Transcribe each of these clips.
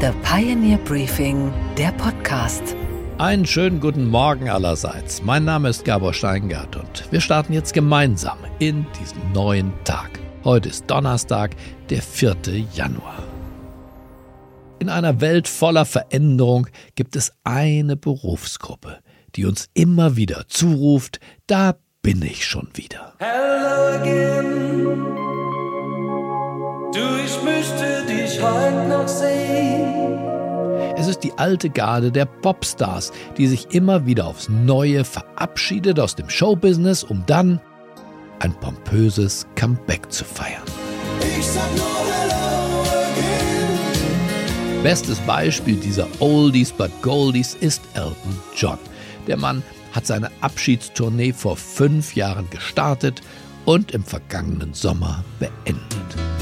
The Pioneer Briefing, der Podcast. Einen schönen guten Morgen allerseits. Mein Name ist Gabor Steingart und wir starten jetzt gemeinsam in diesen neuen Tag. Heute ist Donnerstag, der 4. Januar. In einer Welt voller Veränderung gibt es eine Berufsgruppe, die uns immer wieder zuruft, da bin ich schon wieder. Hello again. Du, ich möchte dich heute noch sehen. Es ist die alte Garde der Popstars, die sich immer wieder aufs Neue verabschiedet aus dem Showbusiness, um dann ein pompöses Comeback zu feiern. Ich sag nur Hello again. Bestes Beispiel dieser Oldies but Goldies ist Elton John. Der Mann hat seine Abschiedstournee vor fünf Jahren gestartet und im vergangenen Sommer beendet.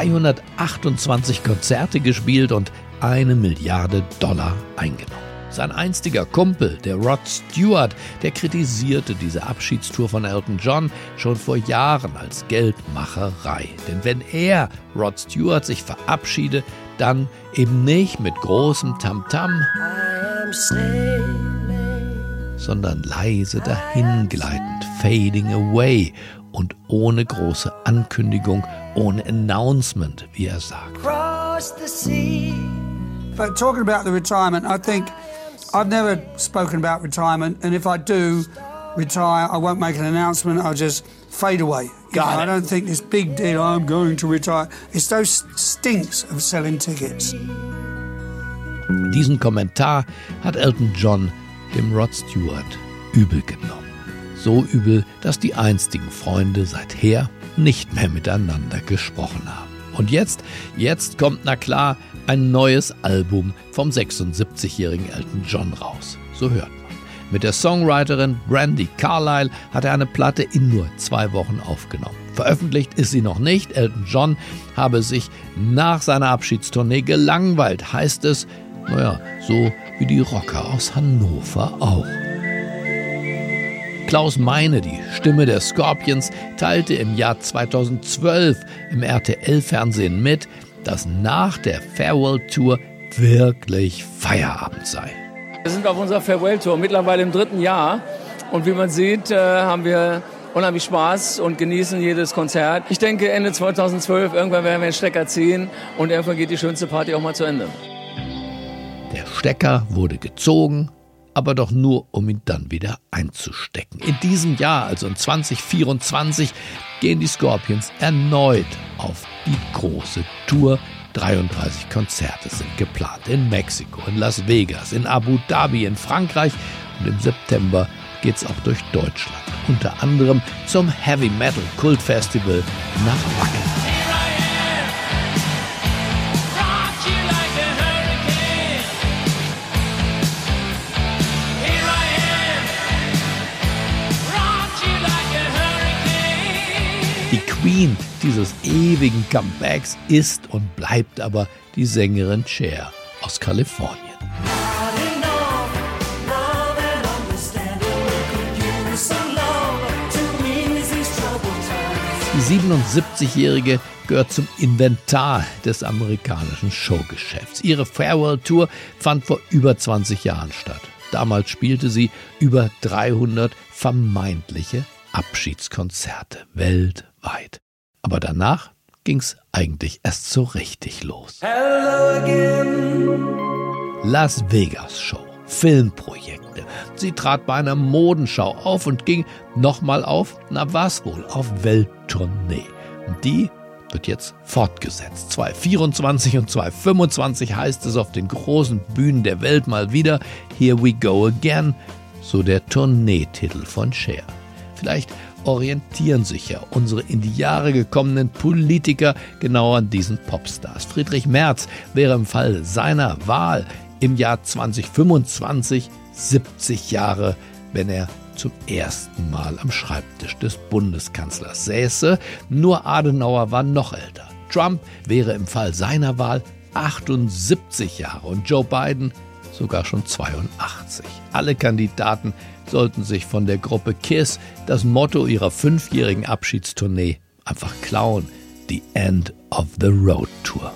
328 Konzerte gespielt und eine Milliarde Dollar eingenommen. Sein einstiger Kumpel, der Rod Stewart, der kritisierte diese Abschiedstour von Elton John schon vor Jahren als Geldmacherei. Denn wenn er, Rod Stewart, sich verabschiede, dann eben nicht mit großem Tamtam, sondern leise dahingleitend, fading away und ohne große Ankündigung, ohne Announcement, wie er sagt. But talking about the retirement, I think I've never spoken about retirement, and if I do retire, I won't make an announcement. I'll just fade away. Got know, I don't think this big deal. I'm going to retire. It's those stinks of selling tickets. Diesen Kommentar hat Elton John dem Rod Stewart übel genommen. So übel, dass die einstigen Freunde seither nicht mehr miteinander gesprochen haben. Und jetzt, jetzt kommt na klar ein neues Album vom 76-jährigen Elton John raus. So hört man. Mit der Songwriterin Brandy Carlile hat er eine Platte in nur zwei Wochen aufgenommen. Veröffentlicht ist sie noch nicht. Elton John habe sich nach seiner Abschiedstournee gelangweilt, heißt es. Naja, so wie die Rocker aus Hannover auch. Klaus Meine, die Stimme der Scorpions, teilte im Jahr 2012 im RTL-Fernsehen mit, dass nach der Farewell-Tour wirklich Feierabend sei. Wir sind auf unserer Farewell-Tour mittlerweile im dritten Jahr und wie man sieht, äh, haben wir unheimlich Spaß und genießen jedes Konzert. Ich denke, Ende 2012, irgendwann werden wir den Stecker ziehen und irgendwann geht die schönste Party auch mal zu Ende. Der Stecker wurde gezogen, aber doch nur, um ihn dann wieder einzustecken. In diesem Jahr, also in 2024, gehen die Scorpions erneut auf die große Tour. 33 Konzerte sind geplant in Mexiko, in Las Vegas, in Abu Dhabi, in Frankreich und im September geht es auch durch Deutschland, unter anderem zum Heavy Metal Kultfestival nach Wacken. Queen dieses ewigen Comebacks ist und bleibt aber die Sängerin Cher aus Kalifornien. Die 77-Jährige gehört zum Inventar des amerikanischen Showgeschäfts. Ihre Farewell-Tour fand vor über 20 Jahren statt. Damals spielte sie über 300 vermeintliche Abschiedskonzerte weltweit. Aber danach ging's eigentlich erst so richtig los. Las Vegas Show, Filmprojekte. Sie trat bei einer Modenschau auf und ging nochmal auf, na was wohl, auf Welttournee. Die wird jetzt fortgesetzt. 2024 und 2025 heißt es auf den großen Bühnen der Welt mal wieder Here We Go Again, so der Tourneetitel von Cher. Vielleicht orientieren sich ja unsere in die Jahre gekommenen Politiker genau an diesen Popstars. Friedrich Merz wäre im Fall seiner Wahl im Jahr 2025 70 Jahre, wenn er zum ersten Mal am Schreibtisch des Bundeskanzlers säße. Nur Adenauer war noch älter. Trump wäre im Fall seiner Wahl 78 Jahre und Joe Biden sogar schon 82. Alle Kandidaten sollten sich von der Gruppe KISS das Motto ihrer fünfjährigen Abschiedstournee einfach klauen. The End of the Road Tour.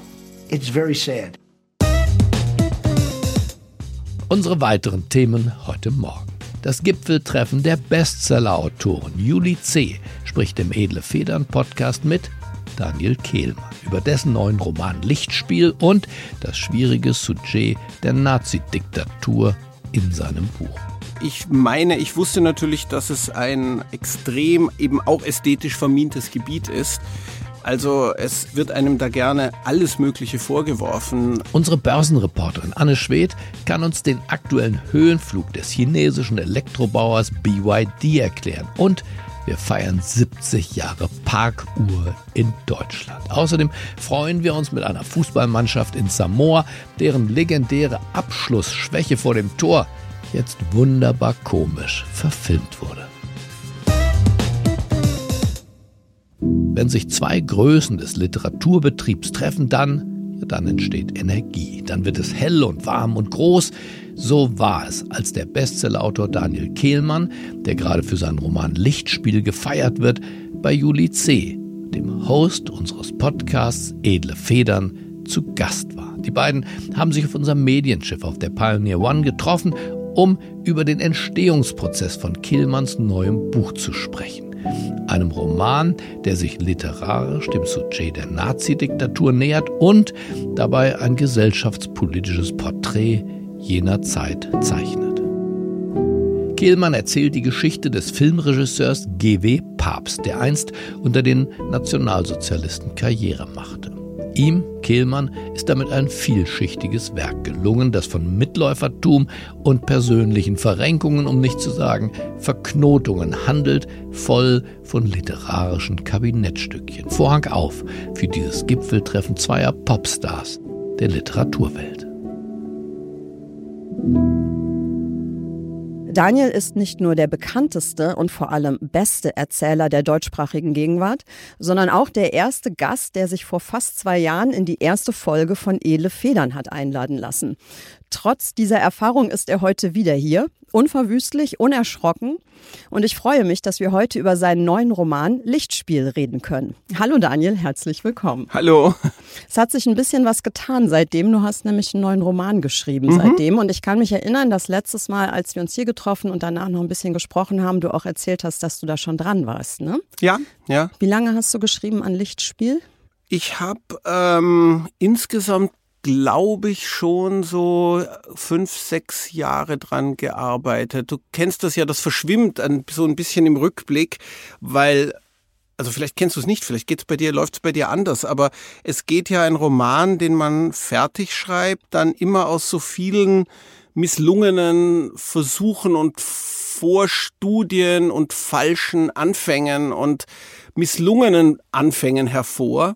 It's very sad. Unsere weiteren Themen heute Morgen. Das Gipfeltreffen der Bestseller-Autoren. Juli C. spricht im Edle Federn Podcast mit Daniel Kehlmann über dessen neuen Roman Lichtspiel und das schwierige Sujet der Nazi-Diktatur in seinem Buch. Ich meine, ich wusste natürlich, dass es ein extrem eben auch ästhetisch vermintes Gebiet ist. Also es wird einem da gerne alles Mögliche vorgeworfen. Unsere Börsenreporterin Anne Schwedt kann uns den aktuellen Höhenflug des chinesischen Elektrobauers BYD erklären. Und wir feiern 70 Jahre Parkuhr in Deutschland. Außerdem freuen wir uns mit einer Fußballmannschaft in Samoa, deren legendäre Abschlussschwäche vor dem Tor jetzt wunderbar komisch verfilmt wurde. Wenn sich zwei Größen des Literaturbetriebs treffen, dann, ja, dann entsteht Energie. Dann wird es hell und warm und groß. So war es, als der Bestsellerautor Daniel Kehlmann, der gerade für seinen Roman Lichtspiel gefeiert wird, bei Juli C., dem Host unseres Podcasts Edle Federn, zu Gast war. Die beiden haben sich auf unserem Medienschiff auf der Pioneer One getroffen, um über den Entstehungsprozess von Killmanns neuem Buch zu sprechen einem Roman, der sich literarisch dem Sujet der Nazi-Diktatur nähert und dabei ein gesellschaftspolitisches Porträt jener Zeit zeichnet. Kehlmann erzählt die Geschichte des Filmregisseurs G.W. Papst, der einst unter den Nationalsozialisten Karriere machte. Ihm, Kehlmann, ist damit ein vielschichtiges Werk gelungen, das von Mitläufertum und persönlichen Verrenkungen, um nicht zu sagen Verknotungen handelt, voll von literarischen Kabinettstückchen. Vorhang auf für dieses Gipfeltreffen zweier Popstars der Literaturwelt. Daniel ist nicht nur der bekannteste und vor allem beste Erzähler der deutschsprachigen Gegenwart, sondern auch der erste Gast, der sich vor fast zwei Jahren in die erste Folge von Edle Federn hat einladen lassen. Trotz dieser Erfahrung ist er heute wieder hier, unverwüstlich, unerschrocken. Und ich freue mich, dass wir heute über seinen neuen Roman Lichtspiel reden können. Hallo Daniel, herzlich willkommen. Hallo. Es hat sich ein bisschen was getan seitdem. Du hast nämlich einen neuen Roman geschrieben mhm. seitdem. Und ich kann mich erinnern, dass letztes Mal, als wir uns hier getroffen und danach noch ein bisschen gesprochen haben, du auch erzählt hast, dass du da schon dran warst. Ne? Ja, ja. Wie lange hast du geschrieben an Lichtspiel? Ich habe ähm, insgesamt glaube ich, schon so fünf, sechs Jahre dran gearbeitet. Du kennst das ja, das verschwimmt ein, so ein bisschen im Rückblick, weil also vielleicht kennst du es nicht, vielleicht geht's bei dir, läuft's bei dir anders, aber es geht ja ein Roman, den man fertig schreibt, dann immer aus so vielen misslungenen Versuchen und Vorstudien und falschen Anfängen und misslungenen Anfängen hervor.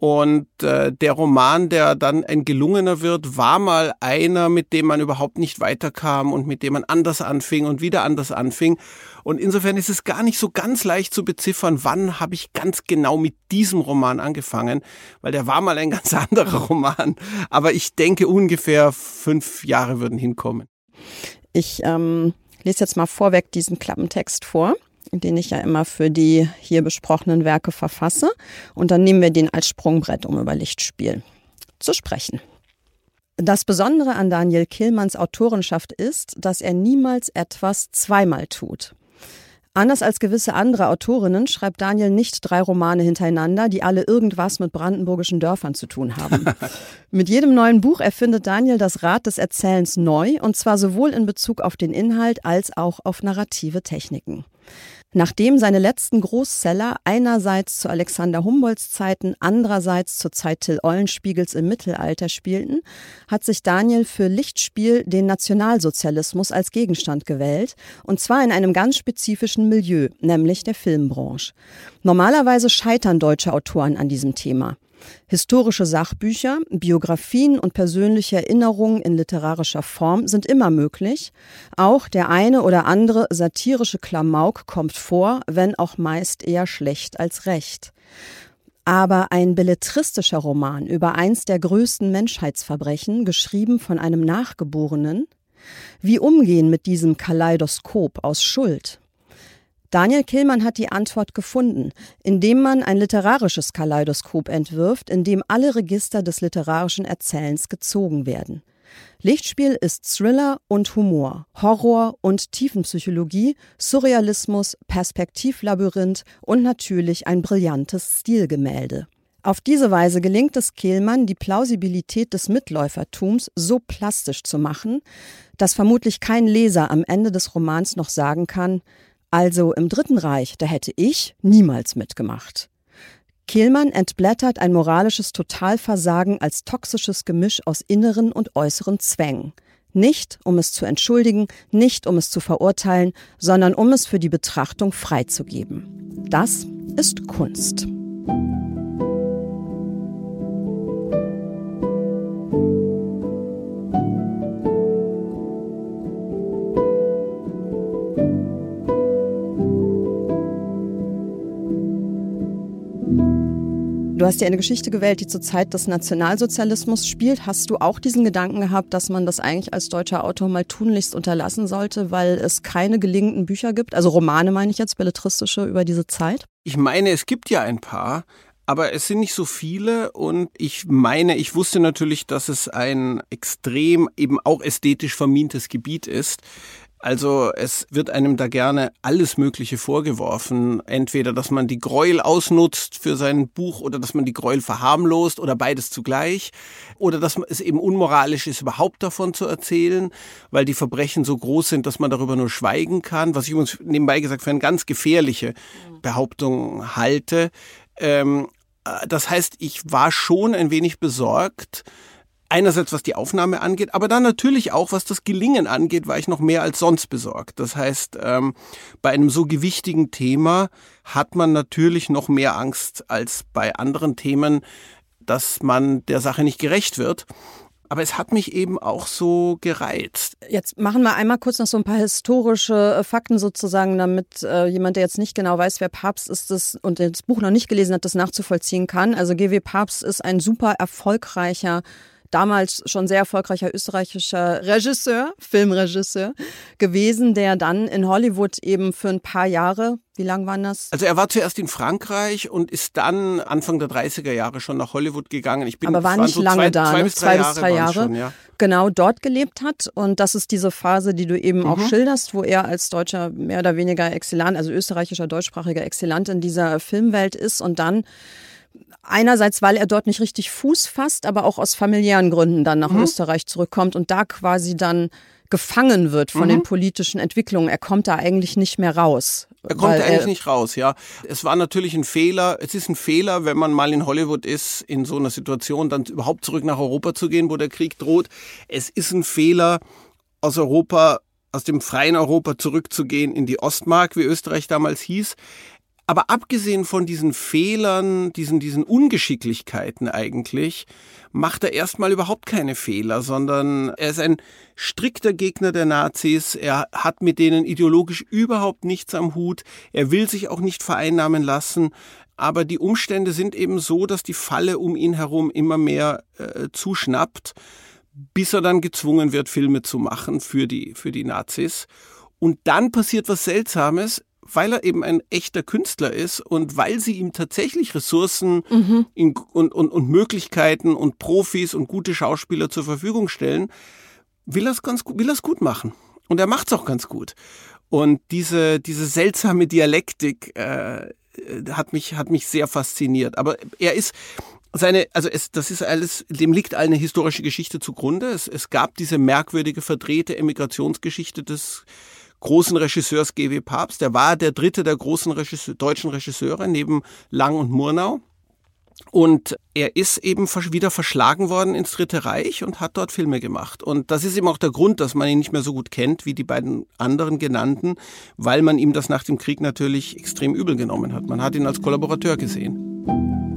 Und äh, der Roman, der dann ein gelungener wird, war mal einer, mit dem man überhaupt nicht weiterkam und mit dem man anders anfing und wieder anders anfing. Und insofern ist es gar nicht so ganz leicht zu beziffern, wann habe ich ganz genau mit diesem Roman angefangen, weil der war mal ein ganz anderer Roman. Aber ich denke, ungefähr fünf Jahre würden hinkommen. Ich ähm, lese jetzt mal vorweg diesen Klappentext vor den ich ja immer für die hier besprochenen Werke verfasse. Und dann nehmen wir den als Sprungbrett, um über Lichtspiel zu sprechen. Das Besondere an Daniel Killmanns Autorenschaft ist, dass er niemals etwas zweimal tut. Anders als gewisse andere Autorinnen schreibt Daniel nicht drei Romane hintereinander, die alle irgendwas mit brandenburgischen Dörfern zu tun haben. mit jedem neuen Buch erfindet Daniel das Rad des Erzählens neu, und zwar sowohl in Bezug auf den Inhalt als auch auf narrative Techniken. Nachdem seine letzten Großseller einerseits zu Alexander Humboldts Zeiten, andererseits zur Zeit Till Eulenspiegels im Mittelalter spielten, hat sich Daniel für Lichtspiel den Nationalsozialismus als Gegenstand gewählt, und zwar in einem ganz spezifischen Milieu, nämlich der Filmbranche. Normalerweise scheitern deutsche Autoren an diesem Thema. Historische Sachbücher, Biografien und persönliche Erinnerungen in literarischer Form sind immer möglich. Auch der eine oder andere satirische Klamauk kommt vor, wenn auch meist eher schlecht als recht. Aber ein belletristischer Roman über eins der größten Menschheitsverbrechen, geschrieben von einem Nachgeborenen? Wie umgehen mit diesem Kaleidoskop aus Schuld? Daniel Killmann hat die Antwort gefunden, indem man ein literarisches Kaleidoskop entwirft, in dem alle Register des literarischen Erzählens gezogen werden. Lichtspiel ist Thriller und Humor, Horror und Tiefenpsychologie, Surrealismus, Perspektivlabyrinth und natürlich ein brillantes Stilgemälde. Auf diese Weise gelingt es Kehlmann, die Plausibilität des Mitläufertums so plastisch zu machen, dass vermutlich kein Leser am Ende des Romans noch sagen kann, also im Dritten Reich, da hätte ich niemals mitgemacht. Kehlmann entblättert ein moralisches Totalversagen als toxisches Gemisch aus inneren und äußeren Zwängen. Nicht, um es zu entschuldigen, nicht, um es zu verurteilen, sondern um es für die Betrachtung freizugeben. Das ist Kunst. Du hast ja eine Geschichte gewählt, die zur Zeit des Nationalsozialismus spielt. Hast du auch diesen Gedanken gehabt, dass man das eigentlich als deutscher Autor mal tunlichst unterlassen sollte, weil es keine gelingenden Bücher gibt? Also Romane meine ich jetzt, belletristische über diese Zeit? Ich meine, es gibt ja ein paar, aber es sind nicht so viele und ich meine, ich wusste natürlich, dass es ein extrem eben auch ästhetisch vermintes Gebiet ist. Also es wird einem da gerne alles Mögliche vorgeworfen. Entweder, dass man die Gräuel ausnutzt für sein Buch oder dass man die Gräuel verharmlost oder beides zugleich. Oder dass es eben unmoralisch ist, überhaupt davon zu erzählen, weil die Verbrechen so groß sind, dass man darüber nur schweigen kann. Was ich übrigens nebenbei gesagt für eine ganz gefährliche Behauptung halte. Ähm, äh, das heißt, ich war schon ein wenig besorgt, Einerseits was die Aufnahme angeht, aber dann natürlich auch was das Gelingen angeht, war ich noch mehr als sonst besorgt. Das heißt, ähm, bei einem so gewichtigen Thema hat man natürlich noch mehr Angst als bei anderen Themen, dass man der Sache nicht gerecht wird. Aber es hat mich eben auch so gereizt. Jetzt machen wir einmal kurz noch so ein paar historische äh, Fakten sozusagen, damit äh, jemand, der jetzt nicht genau weiß, wer Papst ist das und das Buch noch nicht gelesen hat, das nachzuvollziehen kann. Also GW Papst ist ein super erfolgreicher damals schon sehr erfolgreicher österreichischer Regisseur, Filmregisseur gewesen, der dann in Hollywood eben für ein paar Jahre, wie lang waren das? Also er war zuerst in Frankreich und ist dann Anfang der 30er Jahre schon nach Hollywood gegangen. Ich bin, Aber war nicht so lange zwei, da, zwei, ne? bis drei, zwei bis drei Jahre, schon, ja. genau dort gelebt hat. Und das ist diese Phase, die du eben mhm. auch schilderst, wo er als deutscher mehr oder weniger Exzellent, also österreichischer, deutschsprachiger Exzellent in dieser Filmwelt ist und dann Einerseits, weil er dort nicht richtig Fuß fasst, aber auch aus familiären Gründen dann nach mhm. Österreich zurückkommt und da quasi dann gefangen wird von mhm. den politischen Entwicklungen. Er kommt da eigentlich nicht mehr raus. Er kommt da eigentlich nicht raus, ja. Es war natürlich ein Fehler. Es ist ein Fehler, wenn man mal in Hollywood ist, in so einer Situation, dann überhaupt zurück nach Europa zu gehen, wo der Krieg droht. Es ist ein Fehler, aus Europa, aus dem freien Europa zurückzugehen in die Ostmark, wie Österreich damals hieß. Aber abgesehen von diesen Fehlern, diesen, diesen Ungeschicklichkeiten eigentlich, macht er erstmal überhaupt keine Fehler, sondern er ist ein strikter Gegner der Nazis. Er hat mit denen ideologisch überhaupt nichts am Hut. Er will sich auch nicht vereinnahmen lassen. Aber die Umstände sind eben so, dass die Falle um ihn herum immer mehr äh, zuschnappt, bis er dann gezwungen wird, Filme zu machen für die, für die Nazis. Und dann passiert was Seltsames weil er eben ein echter Künstler ist und weil sie ihm tatsächlich Ressourcen mhm. in, und, und, und Möglichkeiten und Profis und gute Schauspieler zur Verfügung stellen, will er es ganz will er's gut machen. Und er macht es auch ganz gut. Und diese, diese seltsame Dialektik äh, hat, mich, hat mich sehr fasziniert. Aber er ist, seine, also es, das ist alles, dem liegt eine historische Geschichte zugrunde. Es, es gab diese merkwürdige verdrehte Emigrationsgeschichte des großen Regisseurs G.W. Papst. Der war der dritte der großen Regisseur, deutschen Regisseure neben Lang und Murnau. Und er ist eben wieder verschlagen worden ins Dritte Reich und hat dort Filme gemacht. Und das ist eben auch der Grund, dass man ihn nicht mehr so gut kennt wie die beiden anderen genannten, weil man ihm das nach dem Krieg natürlich extrem übel genommen hat. Man hat ihn als Kollaborateur gesehen.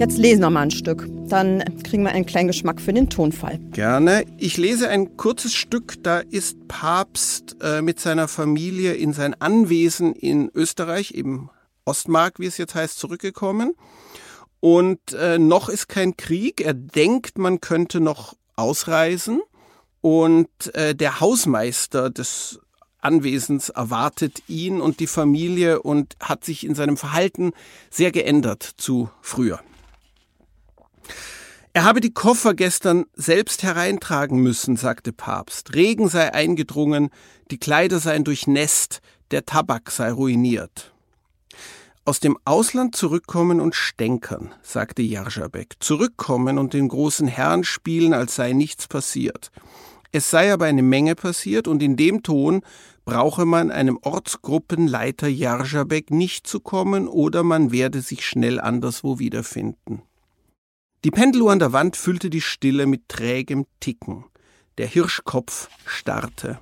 Jetzt lesen wir mal ein Stück. Dann kriegen wir einen kleinen Geschmack für den Tonfall. Gerne. Ich lese ein kurzes Stück. Da ist Papst äh, mit seiner Familie in sein Anwesen in Österreich, eben Ostmark, wie es jetzt heißt, zurückgekommen. Und äh, noch ist kein Krieg. Er denkt, man könnte noch ausreisen. Und äh, der Hausmeister des Anwesens erwartet ihn und die Familie und hat sich in seinem Verhalten sehr geändert zu früher. Er habe die Koffer gestern selbst hereintragen müssen, sagte Papst. Regen sei eingedrungen, die Kleider seien durchnässt, der Tabak sei ruiniert. Aus dem Ausland zurückkommen und stänkern, sagte Jarzabek. Zurückkommen und den großen Herrn spielen, als sei nichts passiert. Es sei aber eine Menge passiert und in dem Ton brauche man einem Ortsgruppenleiter Jarzabek nicht zu kommen oder man werde sich schnell anderswo wiederfinden. Die Pendeluhr an der Wand füllte die Stille mit trägem Ticken. Der Hirschkopf starrte.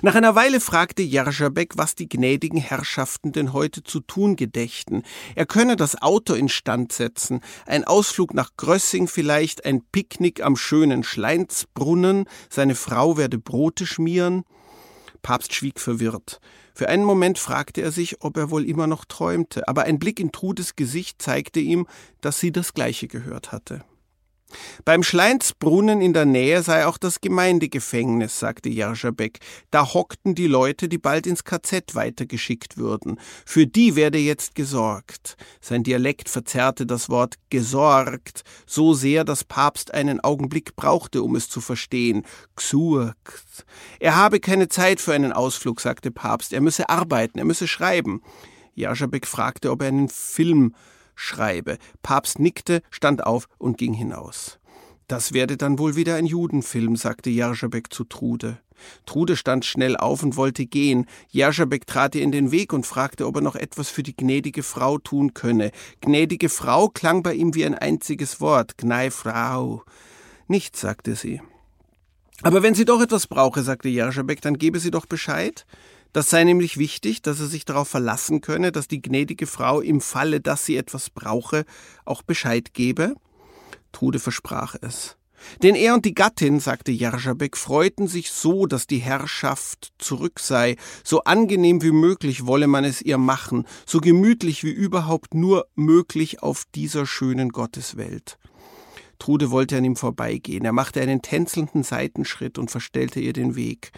Nach einer Weile fragte Jarzabek, was die gnädigen Herrschaften denn heute zu tun gedächten. Er könne das Auto instand setzen, ein Ausflug nach Grössing vielleicht, ein Picknick am schönen Schleinsbrunnen, seine Frau werde Brote schmieren. Papst schwieg verwirrt. Für einen Moment fragte er sich, ob er wohl immer noch träumte, aber ein Blick in Trudes Gesicht zeigte ihm, dass sie das Gleiche gehört hatte. Beim Schleinsbrunnen in der Nähe sei auch das Gemeindegefängnis, sagte Jarzabek. Da hockten die Leute, die bald ins KZ weitergeschickt würden. Für die werde jetzt gesorgt. Sein Dialekt verzerrte das Wort gesorgt so sehr, dass Papst einen Augenblick brauchte, um es zu verstehen. Gsurkt. Er habe keine Zeit für einen Ausflug, sagte Papst. Er müsse arbeiten, er müsse schreiben. Jarzabek fragte, ob er einen Film schreibe. Papst nickte, stand auf und ging hinaus. Das werde dann wohl wieder ein Judenfilm, sagte Jarzabek zu Trude. Trude stand schnell auf und wollte gehen. Jarzabek trat ihr in den Weg und fragte, ob er noch etwas für die gnädige Frau tun könne. Gnädige Frau klang bei ihm wie ein einziges Wort. Gnei Frau. Nichts, sagte sie. Aber wenn sie doch etwas brauche, sagte Jarzabek, dann gebe sie doch Bescheid. Das sei nämlich wichtig, dass er sich darauf verlassen könne, dass die gnädige Frau im Falle, dass sie etwas brauche, auch Bescheid gebe. Trude versprach es. Denn er und die Gattin, sagte Jarzabek, freuten sich so, dass die Herrschaft zurück sei, so angenehm wie möglich wolle man es ihr machen, so gemütlich wie überhaupt nur möglich auf dieser schönen Gotteswelt. Trude wollte an ihm vorbeigehen, er machte einen tänzelnden Seitenschritt und verstellte ihr den Weg.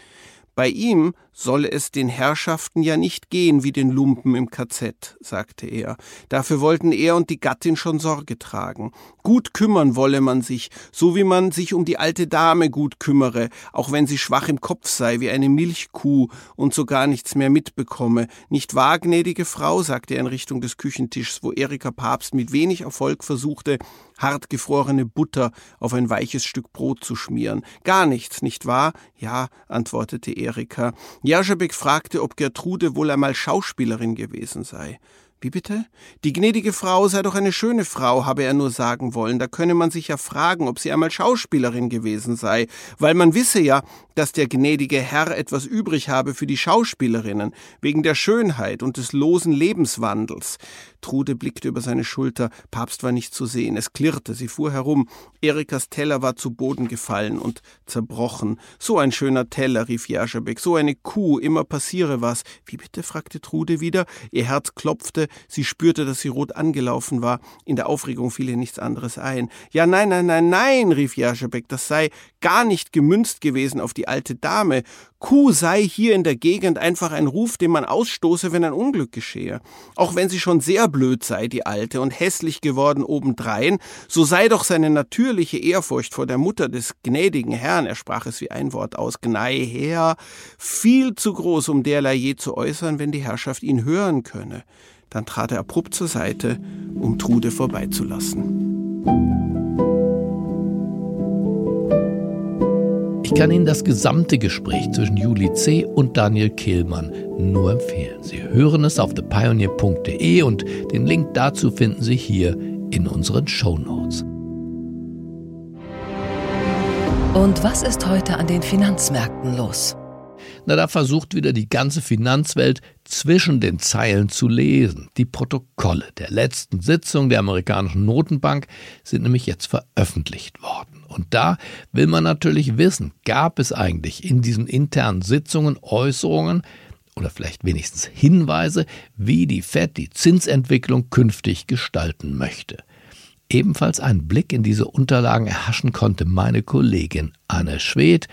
Bei ihm solle es den Herrschaften ja nicht gehen wie den Lumpen im KZ, sagte er. Dafür wollten er und die Gattin schon Sorge tragen. Gut kümmern wolle man sich, so wie man sich um die alte Dame gut kümmere, auch wenn sie schwach im Kopf sei wie eine Milchkuh und so gar nichts mehr mitbekomme. Nicht wahr, gnädige Frau, sagte er in Richtung des Küchentischs, wo Erika Papst mit wenig Erfolg versuchte, hartgefrorene Butter auf ein weiches Stück Brot zu schmieren. Gar nichts, nicht wahr? Ja, antwortete Erika. Jarzabek fragte, ob Gertrude wohl einmal Schauspielerin gewesen sei. Wie bitte? Die gnädige Frau sei doch eine schöne Frau, habe er nur sagen wollen. Da könne man sich ja fragen, ob sie einmal Schauspielerin gewesen sei, weil man wisse ja, dass der gnädige Herr etwas übrig habe für die Schauspielerinnen, wegen der Schönheit und des losen Lebenswandels. Trude blickte über seine Schulter, Papst war nicht zu sehen, es klirrte, sie fuhr herum, Erikas Teller war zu Boden gefallen und zerbrochen. So ein schöner Teller, rief Jaschabek, so eine Kuh, immer passiere was. Wie bitte? fragte Trude wieder, ihr Herz klopfte, sie spürte, dass sie rot angelaufen war, in der Aufregung fiel ihr nichts anderes ein. Ja, nein, nein, nein, nein, rief Jaschabek, das sei gar nicht gemünzt gewesen auf die alte Dame. Kuh sei hier in der Gegend einfach ein Ruf, den man ausstoße, wenn ein Unglück geschehe. Auch wenn sie schon sehr blöd sei, die Alte, und hässlich geworden obendrein, so sei doch seine natürliche Ehrfurcht vor der Mutter des gnädigen Herrn, er sprach es wie ein Wort aus, Gnei her, viel zu groß, um derlei je zu äußern, wenn die Herrschaft ihn hören könne. Dann trat er abrupt zur Seite, um Trude vorbeizulassen. Ich kann Ihnen das gesamte Gespräch zwischen Julie C. und Daniel Kehlmann nur empfehlen. Sie hören es auf thepioneer.de und den Link dazu finden Sie hier in unseren Show Notes. Und was ist heute an den Finanzmärkten los? Na, da versucht wieder die ganze Finanzwelt zwischen den Zeilen zu lesen. Die Protokolle der letzten Sitzung der amerikanischen Notenbank sind nämlich jetzt veröffentlicht worden. Und da will man natürlich wissen, gab es eigentlich in diesen internen Sitzungen Äußerungen oder vielleicht wenigstens Hinweise, wie die Fed die Zinsentwicklung künftig gestalten möchte. Ebenfalls einen Blick in diese Unterlagen erhaschen konnte meine Kollegin Anne Schwedt,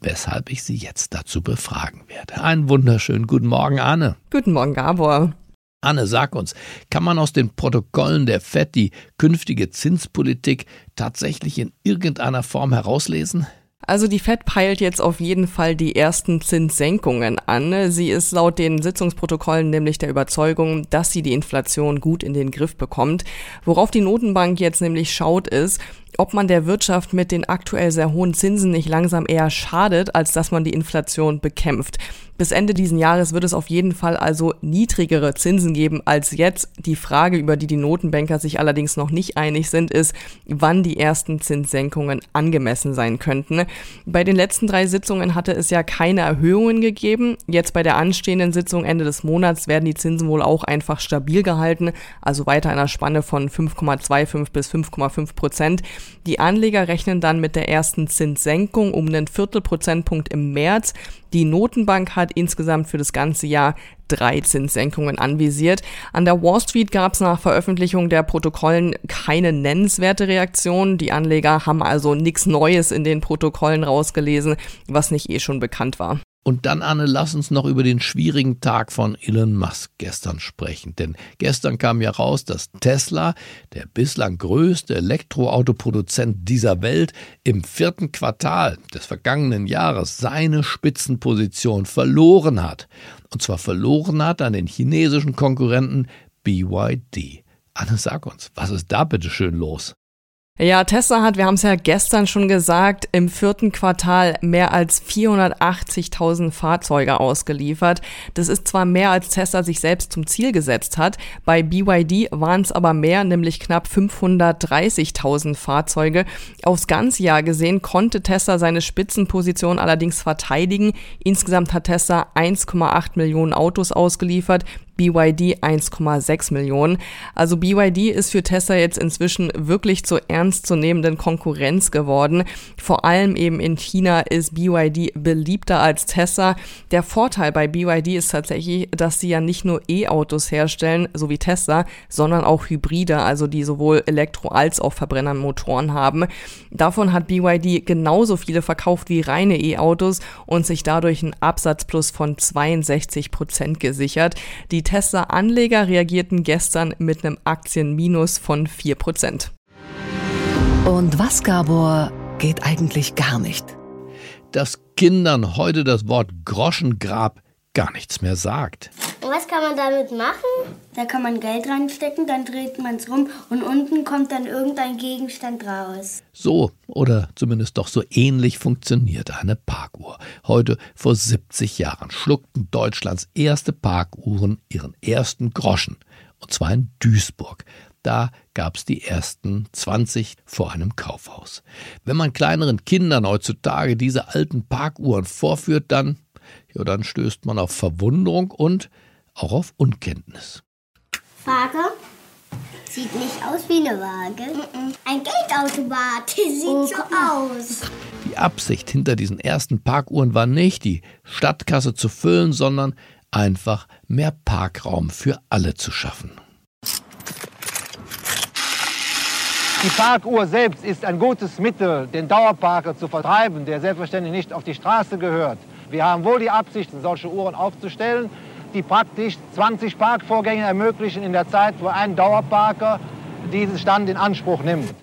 weshalb ich sie jetzt dazu befragen werde. Einen wunderschönen guten Morgen, Anne. Guten Morgen, Gabor. Anne, sag uns, kann man aus den Protokollen der FED die künftige Zinspolitik tatsächlich in irgendeiner Form herauslesen? Also die Fed peilt jetzt auf jeden Fall die ersten Zinssenkungen an. Sie ist laut den Sitzungsprotokollen nämlich der Überzeugung, dass sie die Inflation gut in den Griff bekommt. Worauf die Notenbank jetzt nämlich schaut, ist, ob man der Wirtschaft mit den aktuell sehr hohen Zinsen nicht langsam eher schadet, als dass man die Inflation bekämpft. Bis Ende diesen Jahres wird es auf jeden Fall also niedrigere Zinsen geben als jetzt. Die Frage, über die die Notenbanker sich allerdings noch nicht einig sind, ist, wann die ersten Zinssenkungen angemessen sein könnten. Bei den letzten drei Sitzungen hatte es ja keine Erhöhungen gegeben. Jetzt bei der anstehenden Sitzung Ende des Monats werden die Zinsen wohl auch einfach stabil gehalten, also weiter in einer Spanne von 5,25 bis 5,5 Prozent. Die Anleger rechnen dann mit der ersten Zinssenkung um einen Viertelprozentpunkt im März. Die Notenbank hat insgesamt für das ganze Jahr drei Zinssenkungen anvisiert. An der Wall Street gab es nach Veröffentlichung der Protokollen keine nennenswerte Reaktion. Die Anleger haben also nichts Neues in den Protokollen rausgelesen, was nicht eh schon bekannt war. Und dann, Anne, lass uns noch über den schwierigen Tag von Elon Musk gestern sprechen. Denn gestern kam ja raus, dass Tesla, der bislang größte Elektroautoproduzent dieser Welt, im vierten Quartal des vergangenen Jahres seine Spitzenposition verloren hat. Und zwar verloren hat an den chinesischen Konkurrenten BYD. Anne, sag uns, was ist da bitte schön los? Ja, Tesla hat, wir haben es ja gestern schon gesagt, im vierten Quartal mehr als 480.000 Fahrzeuge ausgeliefert. Das ist zwar mehr, als Tesla sich selbst zum Ziel gesetzt hat. Bei BYD waren es aber mehr, nämlich knapp 530.000 Fahrzeuge. Aufs ganze Jahr gesehen konnte Tesla seine Spitzenposition allerdings verteidigen. Insgesamt hat Tesla 1,8 Millionen Autos ausgeliefert. BYD 1,6 Millionen. Also BYD ist für Tesla jetzt inzwischen wirklich zur ernstzunehmenden Konkurrenz geworden. Vor allem eben in China ist BYD beliebter als Tesla. Der Vorteil bei BYD ist tatsächlich, dass sie ja nicht nur E-Autos herstellen, so wie Tesla, sondern auch Hybride, also die sowohl Elektro- als auch Verbrennermotoren haben. Davon hat BYD genauso viele verkauft wie reine E-Autos und sich dadurch einen Absatzplus von 62 Prozent gesichert. Die Tesla-Anleger reagierten gestern mit einem Aktienminus von 4%. Und was, Gabor, geht eigentlich gar nicht? Dass Kindern heute das Wort Groschengrab gar nichts mehr sagt. Und was kann man damit machen? Da kann man Geld reinstecken, dann dreht man es rum und unten kommt dann irgendein Gegenstand raus. So oder zumindest doch so ähnlich funktioniert eine Parkuhr. Heute vor 70 Jahren schluckten Deutschlands erste Parkuhren ihren ersten Groschen. Und zwar in Duisburg. Da gab es die ersten 20 vor einem Kaufhaus. Wenn man kleineren Kindern heutzutage diese alten Parkuhren vorführt, dann, ja, dann stößt man auf Verwunderung und auch auf Unkenntnis. Waage? Sieht nicht aus wie eine Waage. Ein Geldautomat. Sieht oh, so aus. Die Absicht hinter diesen ersten Parkuhren war nicht, die Stadtkasse zu füllen, sondern einfach mehr Parkraum für alle zu schaffen. Die Parkuhr selbst ist ein gutes Mittel, den Dauerparker zu vertreiben, der selbstverständlich nicht auf die Straße gehört. Wir haben wohl die Absicht, solche Uhren aufzustellen, die praktisch 20 Parkvorgänge ermöglichen in der Zeit, wo ein Dauerparker diesen Stand in Anspruch nimmt.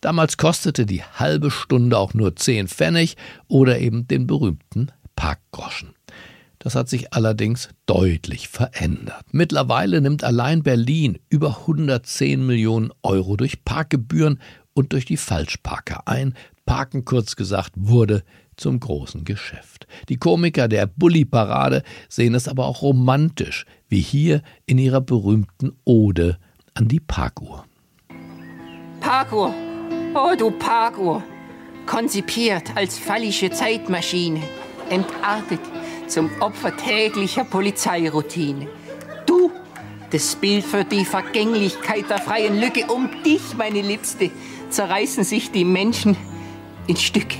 Damals kostete die halbe Stunde auch nur 10 Pfennig oder eben den berühmten Parkgroschen. Das hat sich allerdings deutlich verändert. Mittlerweile nimmt allein Berlin über 110 Millionen Euro durch Parkgebühren und durch die Falschparker ein. Parken, kurz gesagt, wurde zum großen Geschäft. Die Komiker der Bully-Parade sehen es aber auch romantisch, wie hier in ihrer berühmten Ode an die Parkuhr. Parkuhr, oh du Parkuhr, konzipiert als fallische Zeitmaschine, entartet zum Opfer täglicher Polizeiroutine. Du, das Bild für die Vergänglichkeit der freien Lücke. Um dich, meine Liebste, zerreißen sich die Menschen in Stücke.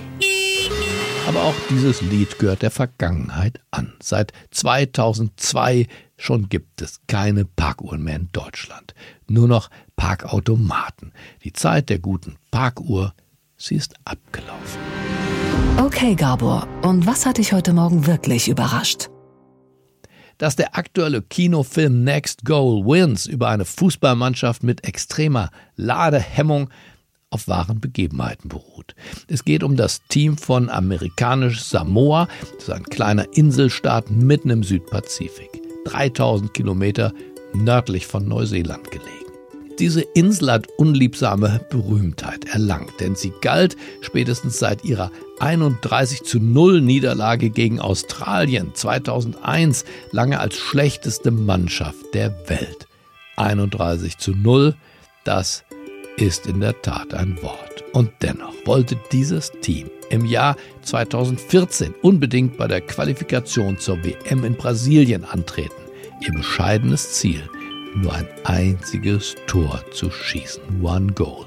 Aber auch dieses Lied gehört der Vergangenheit an. Seit 2002 schon gibt es keine Parkuhren mehr in Deutschland. Nur noch Parkautomaten. Die Zeit der guten Parkuhr, sie ist abgelaufen. Okay, Gabor, und was hat dich heute Morgen wirklich überrascht? Dass der aktuelle Kinofilm Next Goal Wins über eine Fußballmannschaft mit extremer Ladehemmung auf wahren Begebenheiten beruht. Es geht um das Team von amerikanisch Samoa, das ist ein kleiner Inselstaat mitten im Südpazifik, 3000 Kilometer nördlich von Neuseeland gelegen. Diese Insel hat unliebsame Berühmtheit erlangt, denn sie galt spätestens seit ihrer 31 zu 0 Niederlage gegen Australien 2001 lange als schlechteste Mannschaft der Welt. 31 zu 0, das ist in der Tat ein Wort. Und dennoch wollte dieses Team im Jahr 2014 unbedingt bei der Qualifikation zur WM in Brasilien antreten. Ihr bescheidenes Ziel, nur ein einziges Tor zu schießen. One Goal.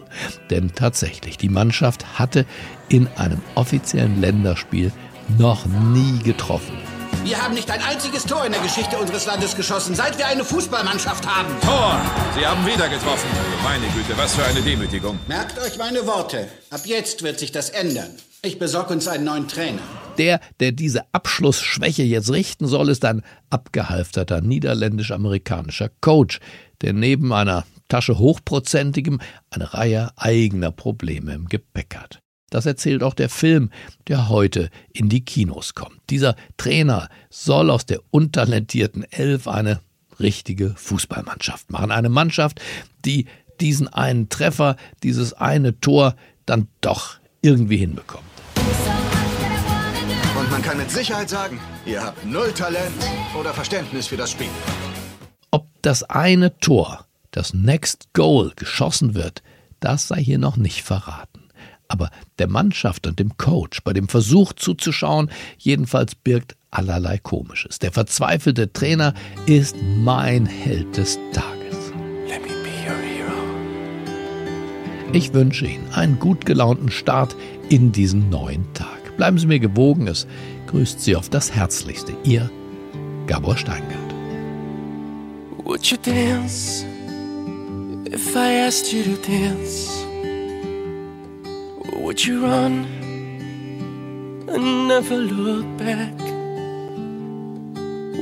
Denn tatsächlich, die Mannschaft hatte in einem offiziellen Länderspiel noch nie getroffen. Wir haben nicht ein einziges Tor in der Geschichte unseres Landes geschossen, seit wir eine Fußballmannschaft haben. Tor! Sie haben wieder getroffen. Meine Güte, was für eine Demütigung. Merkt euch meine Worte. Ab jetzt wird sich das ändern. Ich besorge uns einen neuen Trainer. Der, der diese Abschlussschwäche jetzt richten soll, ist ein abgehalfterter niederländisch-amerikanischer Coach, der neben einer Tasche hochprozentigem eine Reihe eigener Probleme im Gepäck hat. Das erzählt auch der Film, der heute in die Kinos kommt. Dieser Trainer soll aus der untalentierten Elf eine richtige Fußballmannschaft machen. Eine Mannschaft, die diesen einen Treffer, dieses eine Tor dann doch irgendwie hinbekommt. Und man kann mit Sicherheit sagen, ihr habt null Talent oder Verständnis für das Spiel. Ob das eine Tor, das Next Goal, geschossen wird, das sei hier noch nicht verraten. Aber der Mannschaft und dem Coach bei dem Versuch zuzuschauen, jedenfalls birgt allerlei Komisches. Der verzweifelte Trainer ist mein Held des Tages. Ich wünsche Ihnen einen gut gelaunten Start in diesen neuen Tag. Bleiben Sie mir gewogen, es grüßt Sie auf das Herzlichste. Ihr Gabor Steingart. Would you dance if I asked you to dance? Would you run and never look back?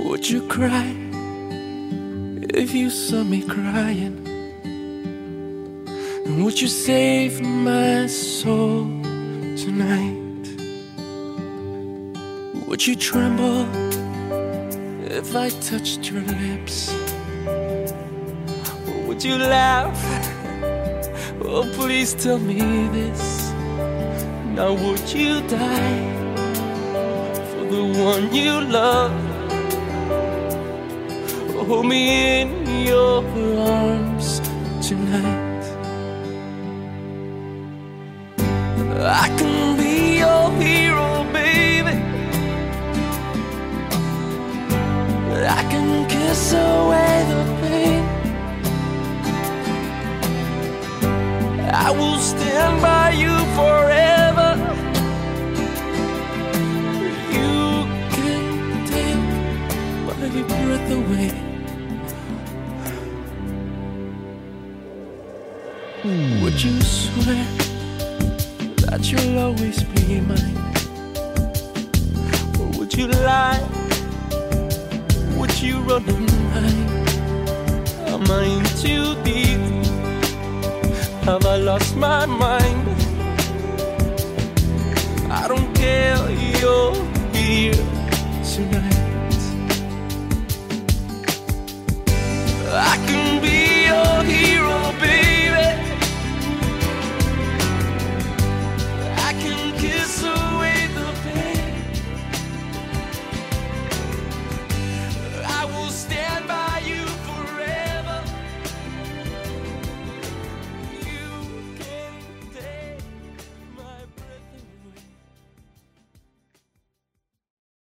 Would you cry if you saw me crying? And would you save my soul tonight? Would you tremble if I touched your lips? Or would you laugh? Oh, please tell me this. Now would you die for the one you love? Hold me in your arms tonight. I can be your hero, baby. I can kiss away the pain. I will stand by you forever. Would you swear that you'll always be mine? Or would you lie? Would you run and hide? Am I in too deep? Have I lost my mind? I don't care, you're here tonight. I can be your hero.